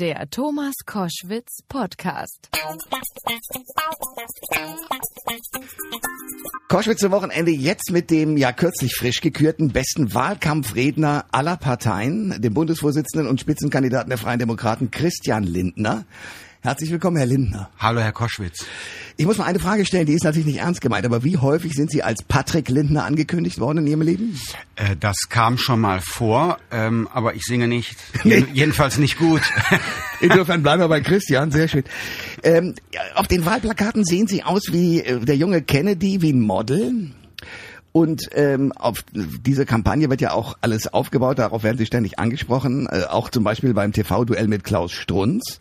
Der Thomas Koschwitz Podcast. Koschwitz zum Wochenende jetzt mit dem ja kürzlich frisch gekürten besten Wahlkampfredner aller Parteien, dem Bundesvorsitzenden und Spitzenkandidaten der Freien Demokraten Christian Lindner. Herzlich willkommen, Herr Lindner. Hallo, Herr Koschwitz. Ich muss mal eine Frage stellen, die ist natürlich nicht ernst gemeint, aber wie häufig sind Sie als Patrick Lindner angekündigt worden in Ihrem Leben? Äh, das kam schon mal vor, ähm, aber ich singe nicht. Nee. Jedenfalls nicht gut. Insofern bleiben wir bei Christian, sehr schön. Ähm, auf den Wahlplakaten sehen Sie aus wie äh, der junge Kennedy, wie ein Model. Und ähm, auf diese Kampagne wird ja auch alles aufgebaut, darauf werden Sie ständig angesprochen, äh, auch zum Beispiel beim TV-Duell mit Klaus Strunz.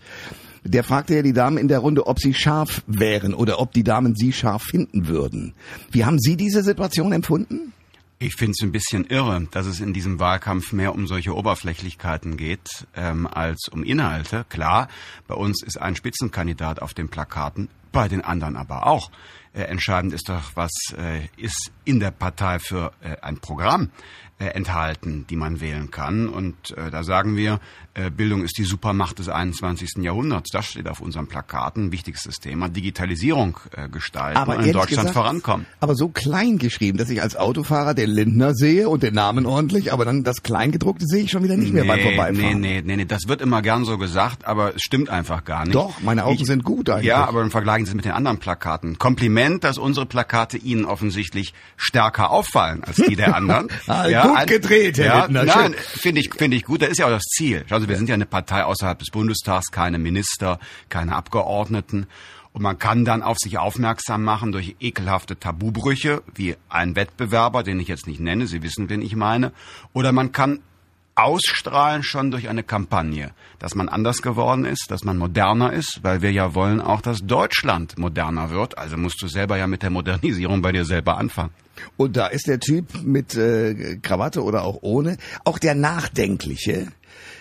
Der fragte ja die Damen in der Runde, ob sie scharf wären oder ob die Damen sie scharf finden würden. Wie haben Sie diese Situation empfunden? Ich finde es ein bisschen irre, dass es in diesem Wahlkampf mehr um solche Oberflächlichkeiten geht ähm, als um Inhalte. Klar, bei uns ist ein Spitzenkandidat auf den Plakaten, bei den anderen aber auch. Äh, entscheidend ist doch, was äh, ist in der Partei für äh, ein Programm äh, enthalten, die man wählen kann. Und äh, da sagen wir, Bildung ist die Supermacht des 21. Jahrhunderts. Das steht auf unseren Plakaten. Wichtigstes Thema. Digitalisierung äh, gestalten aber und in Deutschland gesagt, vorankommen. Aber so klein geschrieben, dass ich als Autofahrer den Lindner sehe und den Namen ordentlich, aber dann das Kleingedruckte sehe ich schon wieder nicht mehr beim Vorbeifahren. Nee, nee, nee, nee, das wird immer gern so gesagt, aber es stimmt einfach gar nicht. Doch, meine Augen ich, sind gut eigentlich. Ja, aber Sie es mit den anderen Plakaten. Kompliment, dass unsere Plakate Ihnen offensichtlich stärker auffallen als die der anderen. ah, ja, gut gedreht, Herr ja, Lindner. Nein, finde ich, finde ich gut. Das ist ja auch das Ziel. Schauen Sie, wir sind ja eine Partei außerhalb des Bundestags, keine Minister, keine Abgeordneten. Und man kann dann auf sich aufmerksam machen durch ekelhafte Tabubrüche, wie ein Wettbewerber, den ich jetzt nicht nenne, Sie wissen, wen ich meine. Oder man kann ausstrahlen schon durch eine Kampagne, dass man anders geworden ist, dass man moderner ist, weil wir ja wollen auch, dass Deutschland moderner wird. Also musst du selber ja mit der Modernisierung bei dir selber anfangen. Und da ist der Typ mit äh, Krawatte oder auch ohne, auch der Nachdenkliche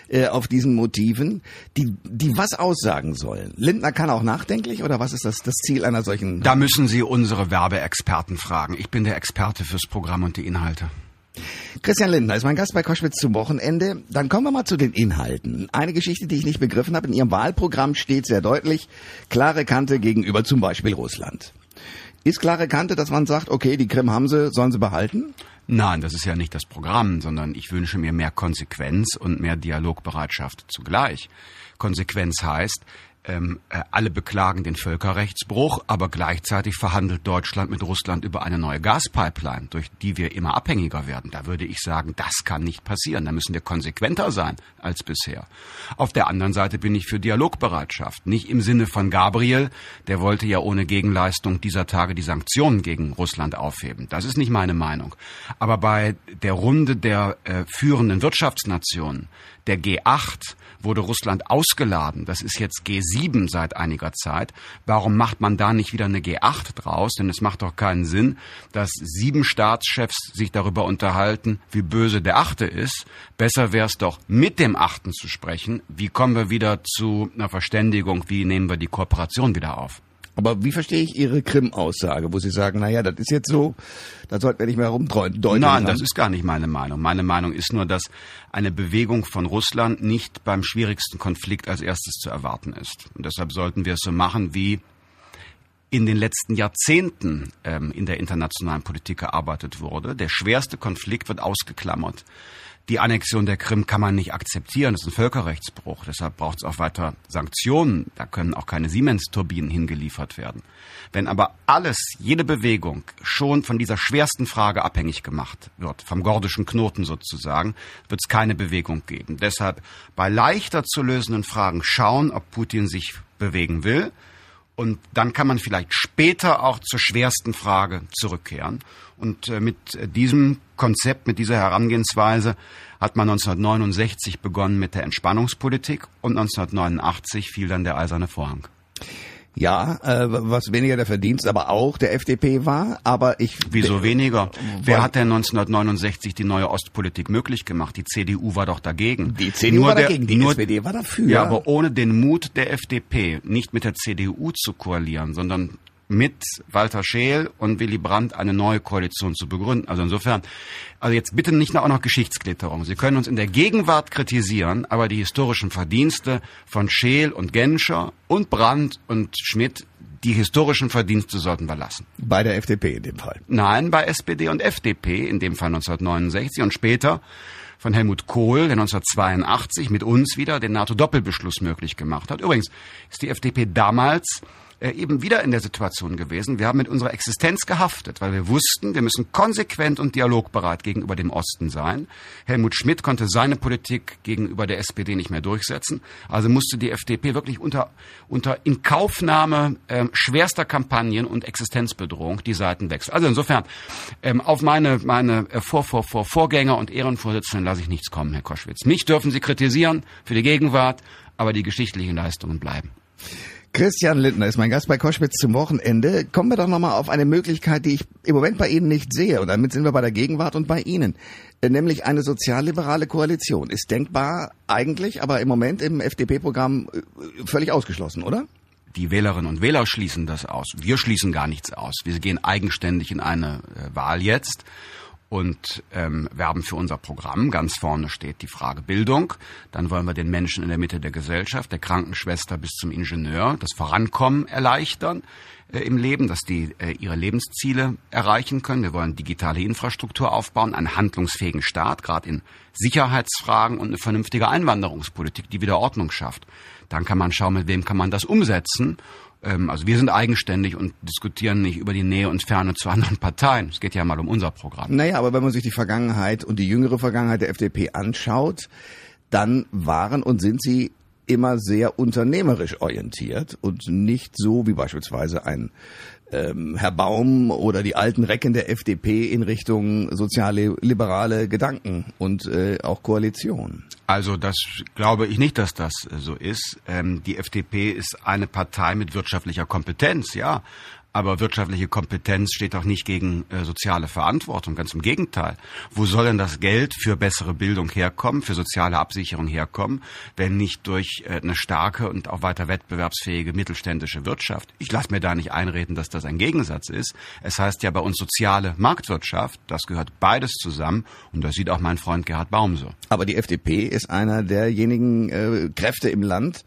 äh, auf diesen Motiven, die, die was aussagen sollen. Lindner kann auch nachdenklich oder was ist das, das Ziel einer solchen? Da müssen Sie unsere Werbeexperten fragen. Ich bin der Experte fürs Programm und die Inhalte. Christian Lindner ist mein Gast bei Koschwitz zum Wochenende. Dann kommen wir mal zu den Inhalten. Eine Geschichte, die ich nicht begriffen habe. In Ihrem Wahlprogramm steht sehr deutlich, klare Kante gegenüber zum Beispiel Russland. Ist klare Kante, dass man sagt, okay, die Krim haben sie, sollen sie behalten? Nein, das ist ja nicht das Programm, sondern ich wünsche mir mehr Konsequenz und mehr Dialogbereitschaft zugleich. Konsequenz heißt, ähm, äh, alle beklagen den Völkerrechtsbruch, aber gleichzeitig verhandelt Deutschland mit Russland über eine neue Gaspipeline, durch die wir immer abhängiger werden. Da würde ich sagen, das kann nicht passieren. Da müssen wir konsequenter sein als bisher. Auf der anderen Seite bin ich für Dialogbereitschaft. Nicht im Sinne von Gabriel, der wollte ja ohne Gegenleistung dieser Tage die Sanktionen gegen Russland aufheben. Das ist nicht meine Meinung. Aber bei der Runde der äh, führenden Wirtschaftsnationen, der G8, wurde Russland ausgeladen. Das ist jetzt G7 seit einiger Zeit. Warum macht man da nicht wieder eine G8 draus? Denn es macht doch keinen Sinn, dass sieben Staatschefs sich darüber unterhalten, wie böse der Achte ist. Besser wäre es doch, mit dem Achten zu sprechen. Wie kommen wir wieder zu einer Verständigung? Wie nehmen wir die Kooperation wieder auf? Aber wie verstehe ich Ihre Krim-Aussage, wo Sie sagen, naja, das ist jetzt so, da sollten wir nicht mehr herumdeuten? Nein, das ist gar nicht meine Meinung. Meine Meinung ist nur, dass eine Bewegung von Russland nicht beim schwierigsten Konflikt als erstes zu erwarten ist. Und deshalb sollten wir es so machen, wie in den letzten Jahrzehnten ähm, in der internationalen Politik gearbeitet wurde. Der schwerste Konflikt wird ausgeklammert die Annexion der Krim kann man nicht akzeptieren. Das ist ein Völkerrechtsbruch. Deshalb braucht es auch weiter Sanktionen. Da können auch keine Siemens-Turbinen hingeliefert werden. Wenn aber alles, jede Bewegung schon von dieser schwersten Frage abhängig gemacht wird, vom gordischen Knoten sozusagen, wird es keine Bewegung geben. Deshalb bei leichter zu lösenden Fragen schauen, ob Putin sich bewegen will. Und dann kann man vielleicht später auch zur schwersten Frage zurückkehren. Und äh, mit diesem Konzept, mit dieser Herangehensweise hat man 1969 begonnen mit der Entspannungspolitik und 1989 fiel dann der eiserne Vorhang. Ja, äh, was weniger der Verdienst aber auch der FDP war, aber ich... Wieso weniger? Wer hat denn 1969 die neue Ostpolitik möglich gemacht? Die CDU war doch dagegen. Die CDU nur war dagegen, die nur, SPD war dafür. Ja, aber ohne den Mut der FDP, nicht mit der CDU zu koalieren, sondern mit Walter Scheel und Willy Brandt eine neue Koalition zu begründen. Also insofern, also jetzt bitte nicht auch noch Geschichtsklitterung. Sie können uns in der Gegenwart kritisieren, aber die historischen Verdienste von Scheel und Genscher und Brandt und Schmidt die historischen Verdienste sollten wir lassen. Bei der FDP in dem Fall? Nein, bei SPD und FDP, in dem Fall 1969 und später von Helmut Kohl, der 1982 mit uns wieder den NATO-Doppelbeschluss möglich gemacht hat. Übrigens ist die FDP damals äh, eben wieder in der Situation gewesen. Wir haben mit unserer Existenz gehaftet, weil wir wussten, wir müssen konsequent und dialogbereit gegenüber dem Osten sein. Helmut Schmidt konnte seine Politik gegenüber der SPD nicht mehr durchsetzen. Also musste die FDP wirklich unter, unter Inkaufnahme äh, schwerster Kampagnen und Existenzbedrohung die Seiten wechseln. Also insofern, ähm, auf meine, meine äh, Vor, Vor, Vor, Vorgänger und Ehrenvorsitzenden lasse ich nichts kommen, Herr Koschwitz. Mich dürfen Sie kritisieren für die Gegenwart, aber die geschichtlichen Leistungen bleiben. Christian Lindner ist mein Gast bei Koschwitz zum Wochenende. Kommen wir doch nochmal auf eine Möglichkeit, die ich im Moment bei Ihnen nicht sehe. Und damit sind wir bei der Gegenwart und bei Ihnen. Äh, nämlich eine sozialliberale Koalition. Ist denkbar eigentlich, aber im Moment im FDP-Programm äh, völlig ausgeschlossen, oder? Die Wählerinnen und Wähler schließen das aus. Wir schließen gar nichts aus. Wir gehen eigenständig in eine äh, Wahl jetzt und ähm, werben für unser Programm. Ganz vorne steht die Frage Bildung. Dann wollen wir den Menschen in der Mitte der Gesellschaft, der Krankenschwester bis zum Ingenieur, das Vorankommen erleichtern äh, im Leben, dass die äh, ihre Lebensziele erreichen können. Wir wollen digitale Infrastruktur aufbauen, einen handlungsfähigen Staat, gerade in Sicherheitsfragen und eine vernünftige Einwanderungspolitik, die wieder Ordnung schafft. Dann kann man schauen, mit wem kann man das umsetzen also wir sind eigenständig und diskutieren nicht über die Nähe und Ferne zu anderen Parteien. Es geht ja mal um unser Programm. Naja, aber wenn man sich die Vergangenheit und die jüngere Vergangenheit der FDP anschaut, dann waren und sind sie immer sehr unternehmerisch orientiert und nicht so wie beispielsweise ein ähm, Herr Baum oder die alten Recken der FDP in Richtung soziale liberale Gedanken und äh, auch Koalition. Also das glaube ich nicht, dass das so ist. Ähm, die FDP ist eine Partei mit wirtschaftlicher Kompetenz, ja. Aber wirtschaftliche Kompetenz steht auch nicht gegen äh, soziale Verantwortung, ganz im Gegenteil. Wo soll denn das Geld für bessere Bildung herkommen, für soziale Absicherung herkommen, wenn nicht durch äh, eine starke und auch weiter wettbewerbsfähige mittelständische Wirtschaft? Ich lasse mir da nicht einreden, dass das ein Gegensatz ist. Es heißt ja bei uns soziale Marktwirtschaft, das gehört beides zusammen und das sieht auch mein Freund Gerhard Baum so. Aber die FDP ist einer derjenigen äh, Kräfte im Land,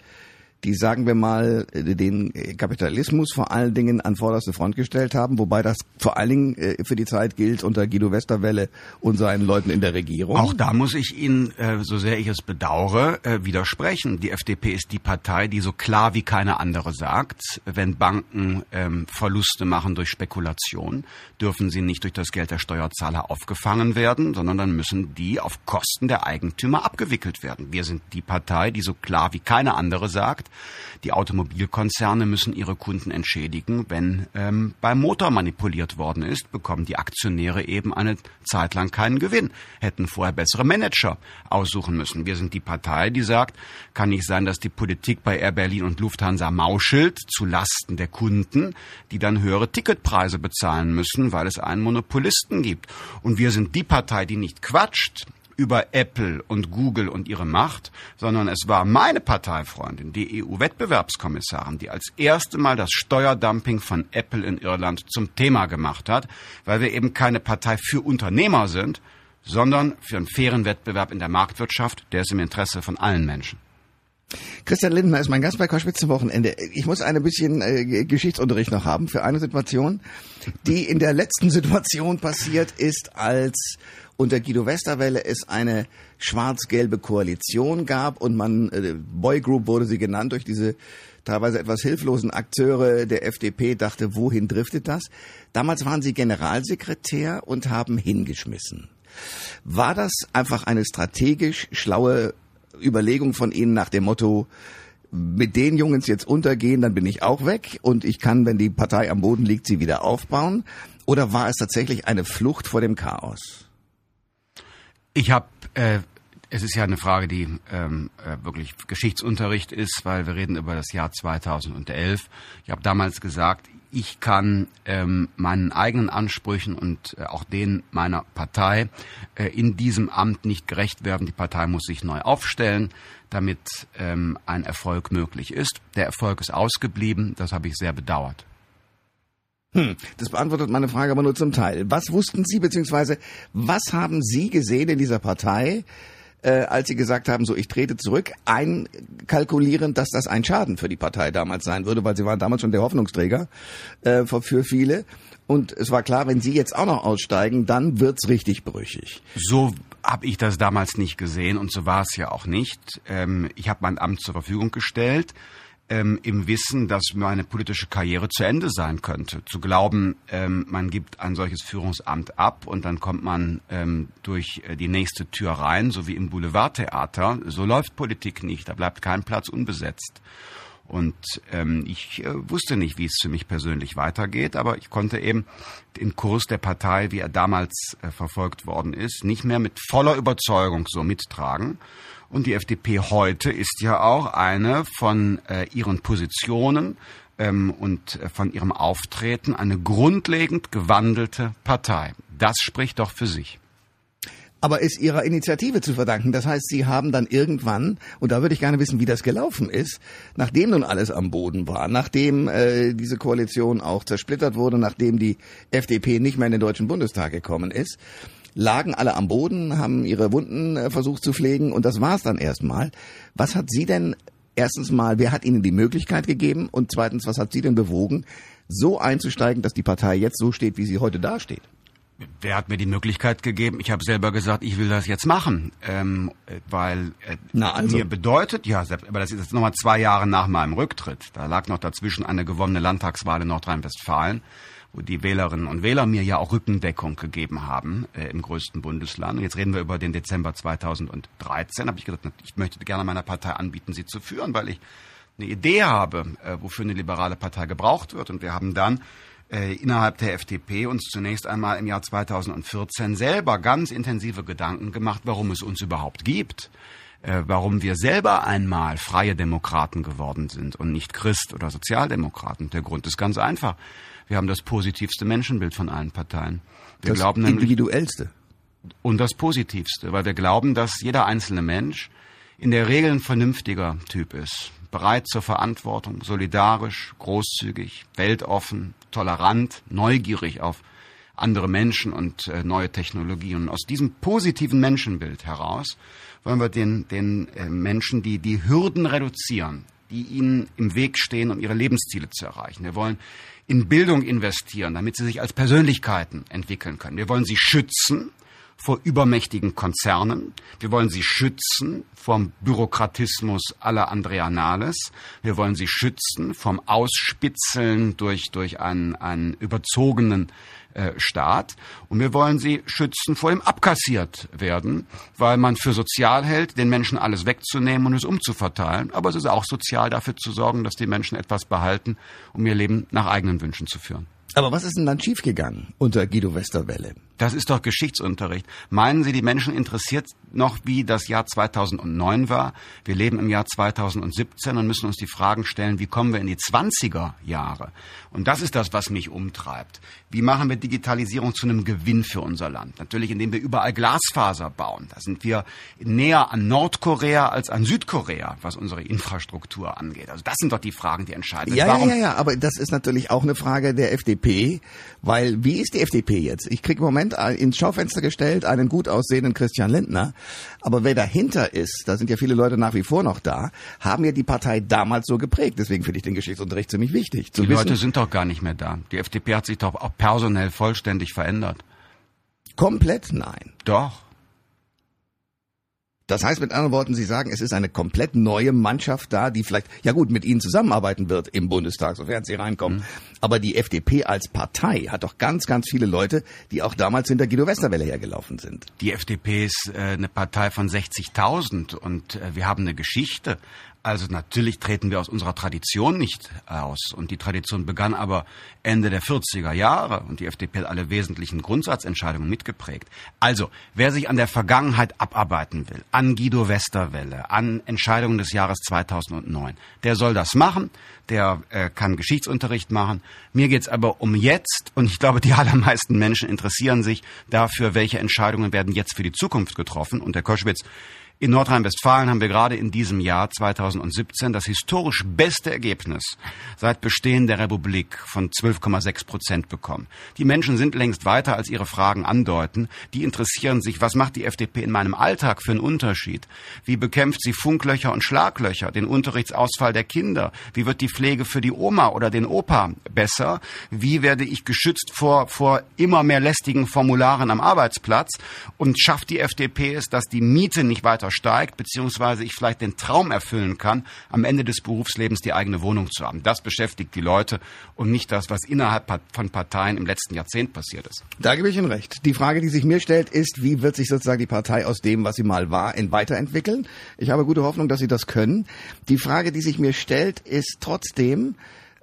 die, sagen wir mal, äh, den Kapitalismus vor allen Dingen an vorderste Front gestellt haben, wobei das vor allen Dingen äh, für die Zeit gilt unter Guido Westerwelle und seinen Leuten in der Regierung. Auch da muss ich Ihnen, äh, so sehr ich es bedauere, widersprechen. Die FDP ist die Partei, die so klar wie keine andere sagt, wenn Banken ähm, Verluste machen durch Spekulation, dürfen sie nicht durch das Geld der Steuerzahler aufgefangen werden, sondern dann müssen die auf Kosten der Eigentümer abgewickelt werden. Wir sind die Partei, die so klar wie keine andere sagt, die Automobilkonzerne müssen ihre Kunden entschädigen, wenn ähm, beim Motor manipuliert worden ist, bekommen die Aktionäre eben eine Zeit lang keinen Gewinn, hätten vorher bessere Manager aussuchen müssen. Wir sind die Partei, die sagt, kann nicht sein, dass die Politik bei Air Berlin und Lufthansa mauschelt zu Lasten der Kunden, die dann höhere Ticketpreise bezahlen müssen, weil es einen Monopolisten gibt. Und wir sind die Partei, die nicht quatscht, über Apple und Google und ihre Macht, sondern es war meine Parteifreundin, die EU-Wettbewerbskommissarin, die als erste Mal das Steuerdumping von Apple in Irland zum Thema gemacht hat, weil wir eben keine Partei für Unternehmer sind, sondern für einen fairen Wettbewerb in der Marktwirtschaft, der ist im Interesse von allen Menschen. Christian Lindner ist mein Gast bei Koschwitz zum Wochenende. Ich muss ein bisschen äh, Geschichtsunterricht noch haben für eine Situation, die in der letzten Situation passiert ist, als unter Guido Westerwelle es eine schwarz-gelbe Koalition gab und man, äh, Boy Group wurde sie genannt, durch diese teilweise etwas hilflosen Akteure der FDP dachte, wohin driftet das? Damals waren sie Generalsekretär und haben hingeschmissen. War das einfach eine strategisch schlaue Überlegung von Ihnen nach dem Motto, mit den Jungs jetzt untergehen, dann bin ich auch weg und ich kann, wenn die Partei am Boden liegt, sie wieder aufbauen? Oder war es tatsächlich eine Flucht vor dem Chaos? Ich habe, äh, es ist ja eine Frage, die ähm, äh, wirklich Geschichtsunterricht ist, weil wir reden über das Jahr 2011. Ich habe damals gesagt, ich kann ähm, meinen eigenen Ansprüchen und äh, auch denen meiner Partei äh, in diesem Amt nicht gerecht werden. Die Partei muss sich neu aufstellen, damit ähm, ein Erfolg möglich ist. Der Erfolg ist ausgeblieben, das habe ich sehr bedauert. Hm, das beantwortet meine Frage aber nur zum Teil. Was wussten Sie beziehungsweise was haben Sie gesehen in dieser Partei, äh, als Sie gesagt haben, so ich trete zurück, einkalkulierend, dass das ein Schaden für die Partei damals sein würde, weil Sie waren damals schon der Hoffnungsträger äh, für viele. Und es war klar, wenn Sie jetzt auch noch aussteigen, dann wird's richtig brüchig. So habe ich das damals nicht gesehen und so war es ja auch nicht. Ähm, ich habe mein Amt zur Verfügung gestellt ähm, im Wissen, dass meine politische Karriere zu Ende sein könnte. Zu glauben, ähm, man gibt ein solches Führungsamt ab und dann kommt man ähm, durch äh, die nächste Tür rein, so wie im Boulevardtheater. So läuft Politik nicht. Da bleibt kein Platz unbesetzt. Und ähm, ich äh, wusste nicht, wie es für mich persönlich weitergeht, aber ich konnte eben den Kurs der Partei, wie er damals äh, verfolgt worden ist, nicht mehr mit voller Überzeugung so mittragen. Und die FDP heute ist ja auch eine von äh, ihren Positionen ähm, und äh, von ihrem Auftreten eine grundlegend gewandelte Partei. Das spricht doch für sich aber ist ihrer Initiative zu verdanken. Das heißt, sie haben dann irgendwann, und da würde ich gerne wissen, wie das gelaufen ist, nachdem nun alles am Boden war, nachdem äh, diese Koalition auch zersplittert wurde, nachdem die FDP nicht mehr in den Deutschen Bundestag gekommen ist, lagen alle am Boden, haben ihre Wunden äh, versucht zu pflegen und das war's dann erstmal. Was hat Sie denn erstens mal, wer hat Ihnen die Möglichkeit gegeben und zweitens, was hat Sie denn bewogen, so einzusteigen, dass die Partei jetzt so steht, wie sie heute dasteht? Wer hat mir die Möglichkeit gegeben? Ich habe selber gesagt, ich will das jetzt machen, ähm, weil äh, Na also. mir bedeutet, ja, aber das ist jetzt nochmal zwei Jahre nach meinem Rücktritt. Da lag noch dazwischen eine gewonnene Landtagswahl in Nordrhein-Westfalen die Wählerinnen und Wähler mir ja auch Rückendeckung gegeben haben äh, im größten Bundesland. Und jetzt reden wir über den Dezember 2013. Habe ich gesagt, ich möchte gerne meiner Partei anbieten, sie zu führen, weil ich eine Idee habe, äh, wofür eine liberale Partei gebraucht wird. Und wir haben dann äh, innerhalb der FDP uns zunächst einmal im Jahr 2014 selber ganz intensive Gedanken gemacht, warum es uns überhaupt gibt äh, warum wir selber einmal freie Demokraten geworden sind und nicht Christ oder Sozialdemokraten. Der Grund ist ganz einfach. Wir haben das positivste Menschenbild von allen Parteien. Wir das glauben nämlich, individuellste. Und das positivste, weil wir glauben, dass jeder einzelne Mensch in der Regel ein vernünftiger Typ ist. Bereit zur Verantwortung, solidarisch, großzügig, weltoffen, tolerant, neugierig auf andere Menschen und äh, neue Technologien. Und aus diesem positiven Menschenbild heraus wollen wir den, den äh, Menschen, die die Hürden reduzieren, die ihnen im Weg stehen, um ihre Lebensziele zu erreichen. Wir wollen in Bildung investieren, damit sie sich als Persönlichkeiten entwickeln können. Wir wollen sie schützen vor übermächtigen Konzernen. Wir wollen sie schützen vom Bürokratismus aller Andrea Nahles. Wir wollen sie schützen vom Ausspitzeln durch, durch einen, einen überzogenen äh, Staat. Und wir wollen sie schützen vor dem abkassiert werden, weil man für sozial hält, den Menschen alles wegzunehmen und es umzuverteilen. Aber es ist auch sozial dafür zu sorgen, dass die Menschen etwas behalten, um ihr Leben nach eigenen Wünschen zu führen. Aber was ist denn dann schiefgegangen unter Guido Westerwelle? Das ist doch Geschichtsunterricht. Meinen Sie, die Menschen interessiert noch, wie das Jahr 2009 war? Wir leben im Jahr 2017 und müssen uns die Fragen stellen, wie kommen wir in die 20er Jahre? Und das ist das, was mich umtreibt. Wie machen wir Digitalisierung zu einem Gewinn für unser Land? Natürlich, indem wir überall Glasfaser bauen. Da sind wir näher an Nordkorea als an Südkorea, was unsere Infrastruktur angeht. Also das sind doch die Fragen, die entscheidend sind. Ja, ja, ja, ja, aber das ist natürlich auch eine Frage der FDP, weil wie ist die FDP jetzt? Ich kriege im Moment ins Schaufenster gestellt einen gut aussehenden Christian Lindner. Aber wer dahinter ist, da sind ja viele Leute nach wie vor noch da, haben ja die Partei damals so geprägt. Deswegen finde ich den Geschichtsunterricht ziemlich wichtig. die wissen, Leute sind doch gar nicht mehr da. Die FDP hat sich doch auch personell vollständig verändert. Komplett nein. Doch. Das heißt mit anderen Worten, Sie sagen, es ist eine komplett neue Mannschaft da, die vielleicht, ja gut, mit Ihnen zusammenarbeiten wird im Bundestag, sofern Sie reinkommen. Mhm. Aber die FDP als Partei hat doch ganz, ganz viele Leute, die auch damals hinter Guido Westerwelle hergelaufen sind. Die FDP ist äh, eine Partei von 60.000 und äh, wir haben eine Geschichte. Also natürlich treten wir aus unserer Tradition nicht aus. Und die Tradition begann aber Ende der 40er Jahre und die FDP hat alle wesentlichen Grundsatzentscheidungen mitgeprägt. Also, wer sich an der Vergangenheit abarbeiten will, an Guido Westerwelle, an Entscheidungen des Jahres 2009, der soll das machen, der äh, kann Geschichtsunterricht machen. Mir geht's aber um jetzt und ich glaube, die allermeisten Menschen interessieren sich dafür, welche Entscheidungen werden jetzt für die Zukunft getroffen. Und der Koschwitz In Nordrhein-Westfalen haben wir gerade in diesem Jahr 2017 das historisch beste Ergebnis seit Bestehen der Republik von 12,6 Prozent bekommen. Die Menschen sind längst weiter, als ihre Fragen andeuten. Die interessieren sich, was macht die FDP in meinem Alltag für einen Unterschied? Wie bekämpft sie Funklöcher und Schlaglöcher, den Unterrichtsausfall der Kinder? Wie wird die Pflege für die Oma oder den Opa besser? Wie werde ich geschützt vor, vor immer mehr lästigen Formularen am Arbeitsplatz? Und schafft die FDP es, dass die Miete nicht weiter steigt, beziehungsweise ich vielleicht den Traum erfüllen kann, am Ende des Berufslebens die eigene Wohnung zu haben. Das beschäftigt die Leute und nicht das, was innerhalb von Parteien im letzten Jahrzehnt passiert ist. Da gebe ich Ihnen recht. Die Frage, die sich mir stellt, ist, wie wird sich sozusagen die Partei aus dem, was sie mal war, in weiterentwickeln? Ich habe gute Hoffnung, dass Sie das können. Die Frage, die sich mir stellt, ist trotzdem,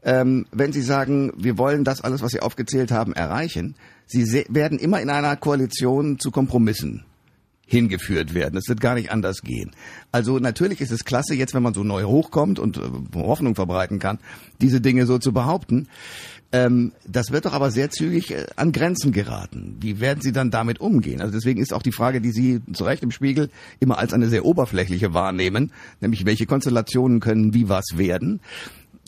ähm, wenn Sie sagen, wir wollen das alles, was Sie aufgezählt haben, erreichen, Sie werden immer in einer Koalition zu Kompromissen hingeführt werden. Es wird gar nicht anders gehen. Also natürlich ist es klasse, jetzt wenn man so neu hochkommt und äh, Hoffnung verbreiten kann, diese Dinge so zu behaupten. Ähm, das wird doch aber sehr zügig äh, an Grenzen geraten. Wie werden Sie dann damit umgehen? Also deswegen ist auch die Frage, die Sie zu Recht im Spiegel immer als eine sehr oberflächliche wahrnehmen, nämlich welche Konstellationen können wie was werden.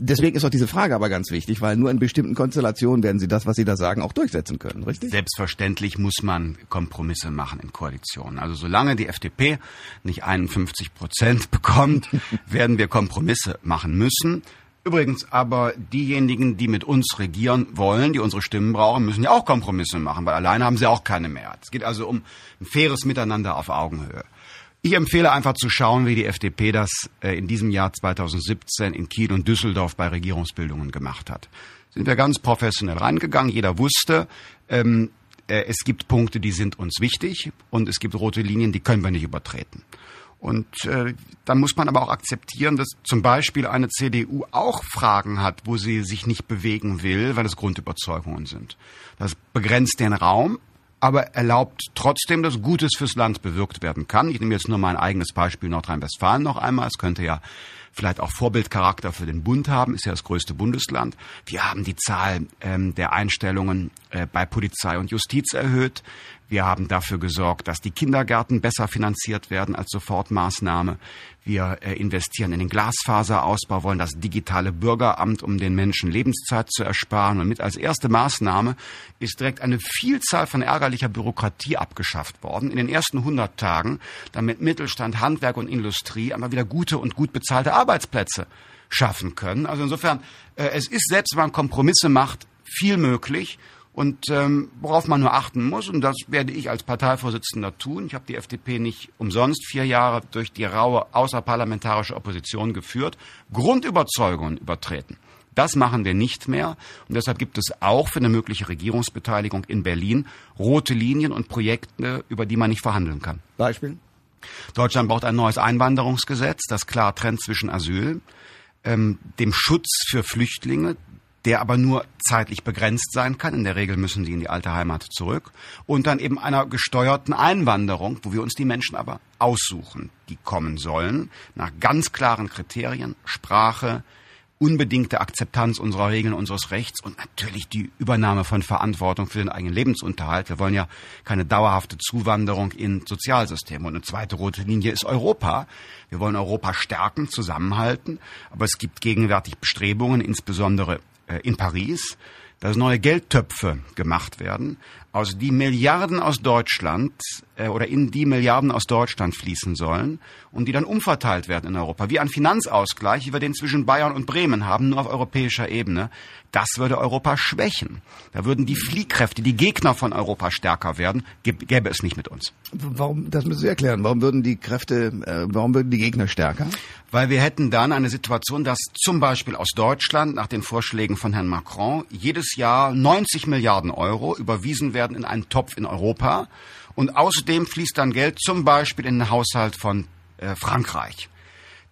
Deswegen ist auch diese Frage aber ganz wichtig, weil nur in bestimmten Konstellationen werden Sie das, was Sie da sagen, auch durchsetzen können, richtig? Selbstverständlich muss man Kompromisse machen in Koalitionen. Also solange die FDP nicht 51 Prozent bekommt, werden wir Kompromisse machen müssen. Übrigens aber diejenigen, die mit uns regieren wollen, die unsere Stimmen brauchen, müssen ja auch Kompromisse machen, weil alleine haben sie auch keine Mehrheit. Es geht also um ein faires Miteinander auf Augenhöhe. Ich empfehle einfach zu schauen, wie die FDP das äh, in diesem Jahr 2017 in Kiel und Düsseldorf bei Regierungsbildungen gemacht hat. Sind wir ganz professionell reingegangen. Jeder wusste, ähm, äh, es gibt Punkte, die sind uns wichtig und es gibt rote Linien, die können wir nicht übertreten. Und äh, dann muss man aber auch akzeptieren, dass zum Beispiel eine CDU auch Fragen hat, wo sie sich nicht bewegen will, weil es Grundüberzeugungen sind. Das begrenzt den Raum, aber erlaubt trotzdem, dass Gutes fürs Land bewirkt werden kann. Ich nehme jetzt nur mein eigenes Beispiel Nordrhein-Westfalen noch einmal. Es könnte ja vielleicht auch Vorbildcharakter für den Bund haben, ist ja das größte Bundesland. Wir haben die Zahl ähm, der Einstellungen äh, bei Polizei und Justiz erhöht. Wir haben dafür gesorgt, dass die Kindergärten besser finanziert werden als Sofortmaßnahme. Wir äh, investieren in den Glasfaserausbau, wollen das digitale Bürgeramt, um den Menschen Lebenszeit zu ersparen. Und mit als erste Maßnahme ist direkt eine Vielzahl von ärgerlicher Bürokratie abgeschafft worden. In den ersten 100 Tagen, damit Mittelstand, Handwerk und Industrie einmal wieder gute und gut bezahlte Arbeitsplätze schaffen können. Also insofern, äh, es ist selbst, wenn man Kompromisse macht, viel möglich. Und ähm, worauf man nur achten muss, und das werde ich als Parteivorsitzender tun, ich habe die FDP nicht umsonst vier Jahre durch die raue außerparlamentarische Opposition geführt, Grundüberzeugungen übertreten. Das machen wir nicht mehr. Und deshalb gibt es auch für eine mögliche Regierungsbeteiligung in Berlin rote Linien und Projekte, über die man nicht verhandeln kann. Beispiel? Deutschland braucht ein neues Einwanderungsgesetz, das klar trennt zwischen Asyl, ähm, dem Schutz für Flüchtlinge, der aber nur zeitlich begrenzt sein kann. In der Regel müssen sie in die alte Heimat zurück. Und dann eben einer gesteuerten Einwanderung, wo wir uns die Menschen aber aussuchen, die kommen sollen, nach ganz klaren Kriterien, Sprache, unbedingte Akzeptanz unserer Regeln, unseres Rechts und natürlich die Übernahme von Verantwortung für den eigenen Lebensunterhalt. Wir wollen ja keine dauerhafte Zuwanderung in Sozialsysteme. Und eine zweite rote Linie ist Europa. Wir wollen Europa stärken, zusammenhalten. Aber es gibt gegenwärtig Bestrebungen, insbesondere in Paris, dass neue Geldtöpfe gemacht werden, aus die Milliarden aus Deutschland äh, oder in die Milliarden aus Deutschland fließen sollen und die dann umverteilt werden in Europa. Wie ein Finanzausgleich, wie wir den zwischen Bayern und Bremen haben, nur auf europäischer Ebene. Das würde Europa schwächen. Da würden die Fliehkräfte, die Gegner von Europa stärker werden. Gäbe es nicht mit uns. Warum, das müssen Sie erklären. Warum würden die Kräfte, äh, warum würden die Gegner stärker? Weil wir hätten dann eine Situation, dass zum Beispiel aus Deutschland nach den Vorschlägen von Herrn Macron jedes Jahr 90 Milliarden Euro überwiesen werden in einen Topf in Europa. Und außerdem fließt dann Geld zum Beispiel in den Haushalt von äh, Frankreich.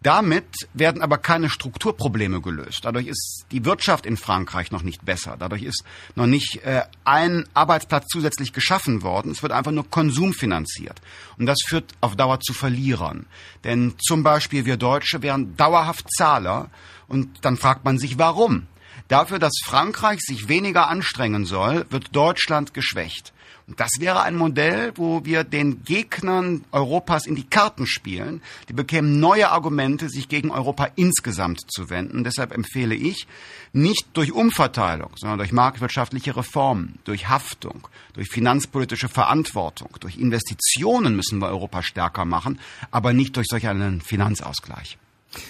Damit werden aber keine Strukturprobleme gelöst. Dadurch ist die Wirtschaft in Frankreich noch nicht besser. Dadurch ist noch nicht äh, ein Arbeitsplatz zusätzlich geschaffen worden. Es wird einfach nur Konsum finanziert. Und das führt auf Dauer zu Verlierern. Denn zum Beispiel wir Deutsche wären dauerhaft Zahler. Und dann fragt man sich, warum? Dafür, dass Frankreich sich weniger anstrengen soll, wird Deutschland geschwächt. Das wäre ein Modell, wo wir den Gegnern Europas in die Karten spielen. Die bekämen neue Argumente, sich gegen Europa insgesamt zu wenden. Deshalb empfehle ich, nicht durch Umverteilung, sondern durch marktwirtschaftliche Reformen, durch Haftung, durch finanzpolitische Verantwortung, durch Investitionen müssen wir Europa stärker machen, aber nicht durch solch einen Finanzausgleich.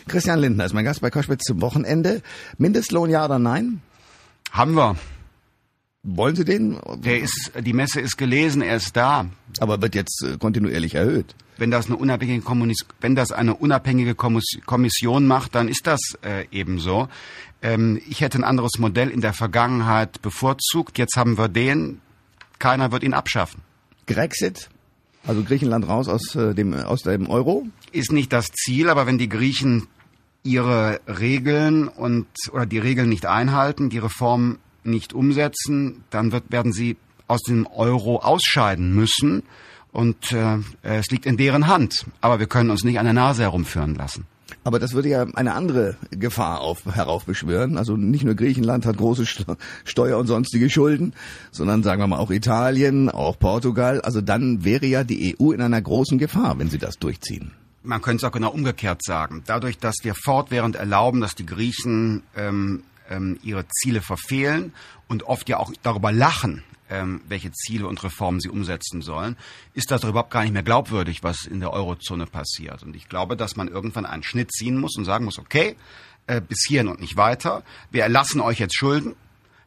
Christian Lindner ist mein Gast bei Koschwitz zum Wochenende. Mindestlohn ja oder nein? Haben wir. Wollen Sie den? Der ist, die Messe ist gelesen, er ist da. Aber wird jetzt äh, kontinuierlich erhöht. Wenn das eine unabhängige, Kommunis wenn das eine unabhängige Kommission macht, dann ist das äh, eben so. Ähm, ich hätte ein anderes Modell in der Vergangenheit bevorzugt. Jetzt haben wir den. Keiner wird ihn abschaffen. Grexit? Also Griechenland raus aus äh, dem aus dem Euro? Ist nicht das Ziel, aber wenn die Griechen ihre Regeln und oder die Regeln nicht einhalten, die Reform nicht umsetzen, dann wird, werden sie aus dem Euro ausscheiden müssen. Und äh, es liegt in deren Hand. Aber wir können uns nicht an der Nase herumführen lassen. Aber das würde ja eine andere Gefahr auf, heraufbeschwören. Also nicht nur Griechenland hat große Steuer- und sonstige Schulden, sondern sagen wir mal auch Italien, auch Portugal. Also dann wäre ja die EU in einer großen Gefahr, wenn sie das durchziehen. Man könnte es auch genau umgekehrt sagen. Dadurch, dass wir fortwährend erlauben, dass die Griechen ähm, ähm, ihre Ziele verfehlen und oft ja auch darüber lachen, ähm, welche Ziele und Reformen sie umsetzen sollen, ist das überhaupt gar nicht mehr glaubwürdig, was in der Eurozone passiert. Und ich glaube, dass man irgendwann einen Schnitt ziehen muss und sagen muss, okay, äh, bis hierhin und nicht weiter. Wir erlassen euch jetzt Schulden.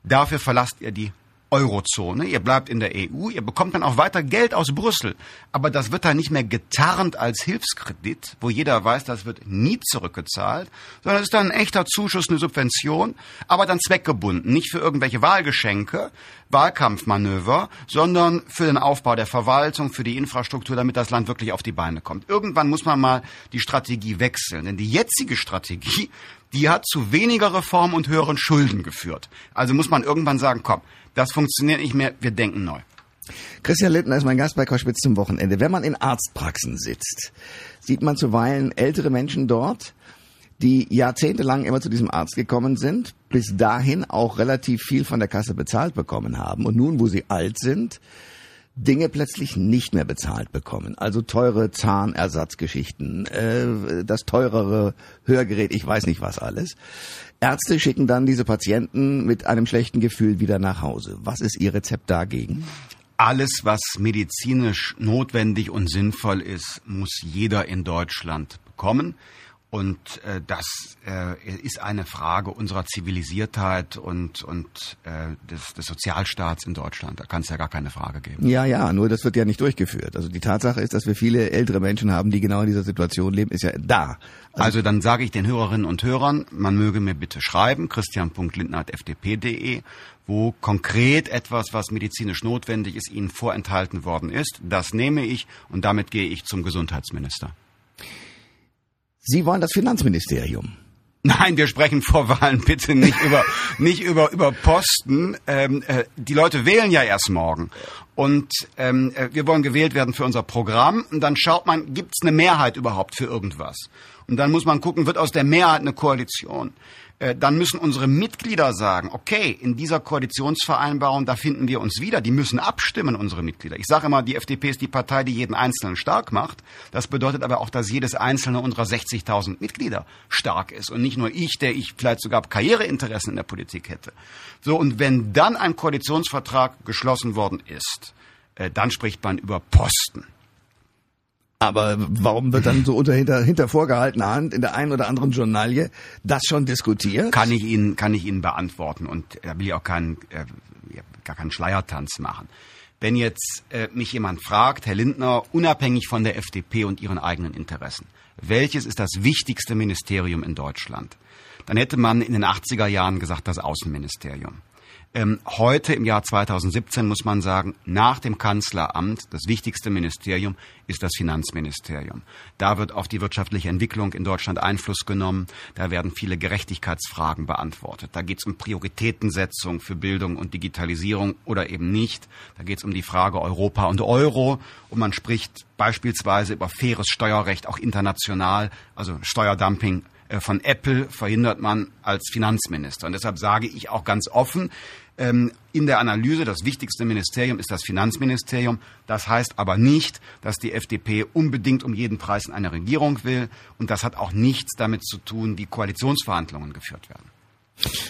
Dafür verlasst ihr die Eurozone, ihr bleibt in der EU, ihr bekommt dann auch weiter Geld aus Brüssel. Aber das wird dann nicht mehr getarnt als Hilfskredit, wo jeder weiß, das wird nie zurückgezahlt, sondern es ist dann ein echter Zuschuss, eine Subvention, aber dann zweckgebunden, nicht für irgendwelche Wahlgeschenke, Wahlkampfmanöver, sondern für den Aufbau der Verwaltung, für die Infrastruktur, damit das Land wirklich auf die Beine kommt. Irgendwann muss man mal die Strategie wechseln, denn die jetzige Strategie, die hat zu weniger Reform und höheren Schulden geführt. Also muss man irgendwann sagen, komm, das funktioniert nicht mehr, wir denken neu. Christian Littner ist mein Gast bei Koschwitz zum Wochenende. Wenn man in Arztpraxen sitzt, sieht man zuweilen ältere Menschen dort, die jahrzehntelang immer zu diesem Arzt gekommen sind, bis dahin auch relativ viel von der Kasse bezahlt bekommen haben und nun, wo sie alt sind, Dinge plötzlich nicht mehr bezahlt bekommen. Also teure Zahnersatzgeschichten, äh, das teurere Hörgerät, ich weiß nicht was alles. Ärzte schicken dann diese Patienten mit einem schlechten Gefühl wieder nach Hause. Was ist Ihr Rezept dagegen? Alles, was medizinisch notwendig und sinnvoll ist, muss jeder in Deutschland bekommen. Und äh, das äh, ist eine Frage unserer Zivilisiertheit und, und äh, des, des Sozialstaats in Deutschland. Da kann es ja gar keine Frage geben. Ja, ja, nur das wird ja nicht durchgeführt. Also die Tatsache ist, dass wir viele ältere Menschen haben, die genau in dieser Situation leben, ist ja da. Also, also dann sage ich den Hörerinnen und Hörern, man möge mir bitte schreiben, christian.lindner.fdp.de, wo konkret etwas, was medizinisch notwendig ist, Ihnen vorenthalten worden ist. Das nehme ich und damit gehe ich zum Gesundheitsminister. Sie wollen das Finanzministerium. Nein, wir sprechen vor Wahlen bitte nicht über nicht über über Posten. Ähm, äh, die Leute wählen ja erst morgen und ähm, äh, wir wollen gewählt werden für unser Programm. Und dann schaut man, gibt es eine Mehrheit überhaupt für irgendwas? Und dann muss man gucken, wird aus der Mehrheit eine Koalition? Äh, dann müssen unsere Mitglieder sagen, okay, in dieser Koalitionsvereinbarung, da finden wir uns wieder. Die müssen abstimmen, unsere Mitglieder. Ich sage immer, die FDP ist die Partei, die jeden Einzelnen stark macht. Das bedeutet aber auch, dass jedes einzelne unserer 60.000 Mitglieder stark ist und nicht nur ich, der ich vielleicht sogar Karriereinteressen in der Politik hätte. So, und wenn dann ein Koalitionsvertrag geschlossen worden ist, äh, dann spricht man über Posten. Aber warum wird dann so unter hinter, hinter vorgehaltener Hand in der einen oder anderen Journalie das schon diskutiert? Kann ich Ihnen, kann ich Ihnen beantworten und da will ich auch keinen, äh, gar keinen Schleiertanz machen. Wenn jetzt äh, mich jemand fragt, Herr Lindner, unabhängig von der FDP und ihren eigenen Interessen, welches ist das wichtigste Ministerium in Deutschland? Dann hätte man in den 80er Jahren gesagt, das Außenministerium. Ähm, heute im Jahr 2017 muss man sagen, nach dem Kanzleramt, das wichtigste Ministerium ist das Finanzministerium. Da wird auf die wirtschaftliche Entwicklung in Deutschland Einfluss genommen. Da werden viele Gerechtigkeitsfragen beantwortet. Da geht es um Prioritätensetzung für Bildung und Digitalisierung oder eben nicht. Da geht es um die Frage Europa und Euro. Und man spricht beispielsweise über faires Steuerrecht auch international, also Steuerdumping äh, von Apple verhindert man als Finanzminister. Und deshalb sage ich auch ganz offen, in der Analyse, das wichtigste Ministerium ist das Finanzministerium. Das heißt aber nicht, dass die FDP unbedingt um jeden Preis in eine Regierung will. Und das hat auch nichts damit zu tun, wie Koalitionsverhandlungen geführt werden.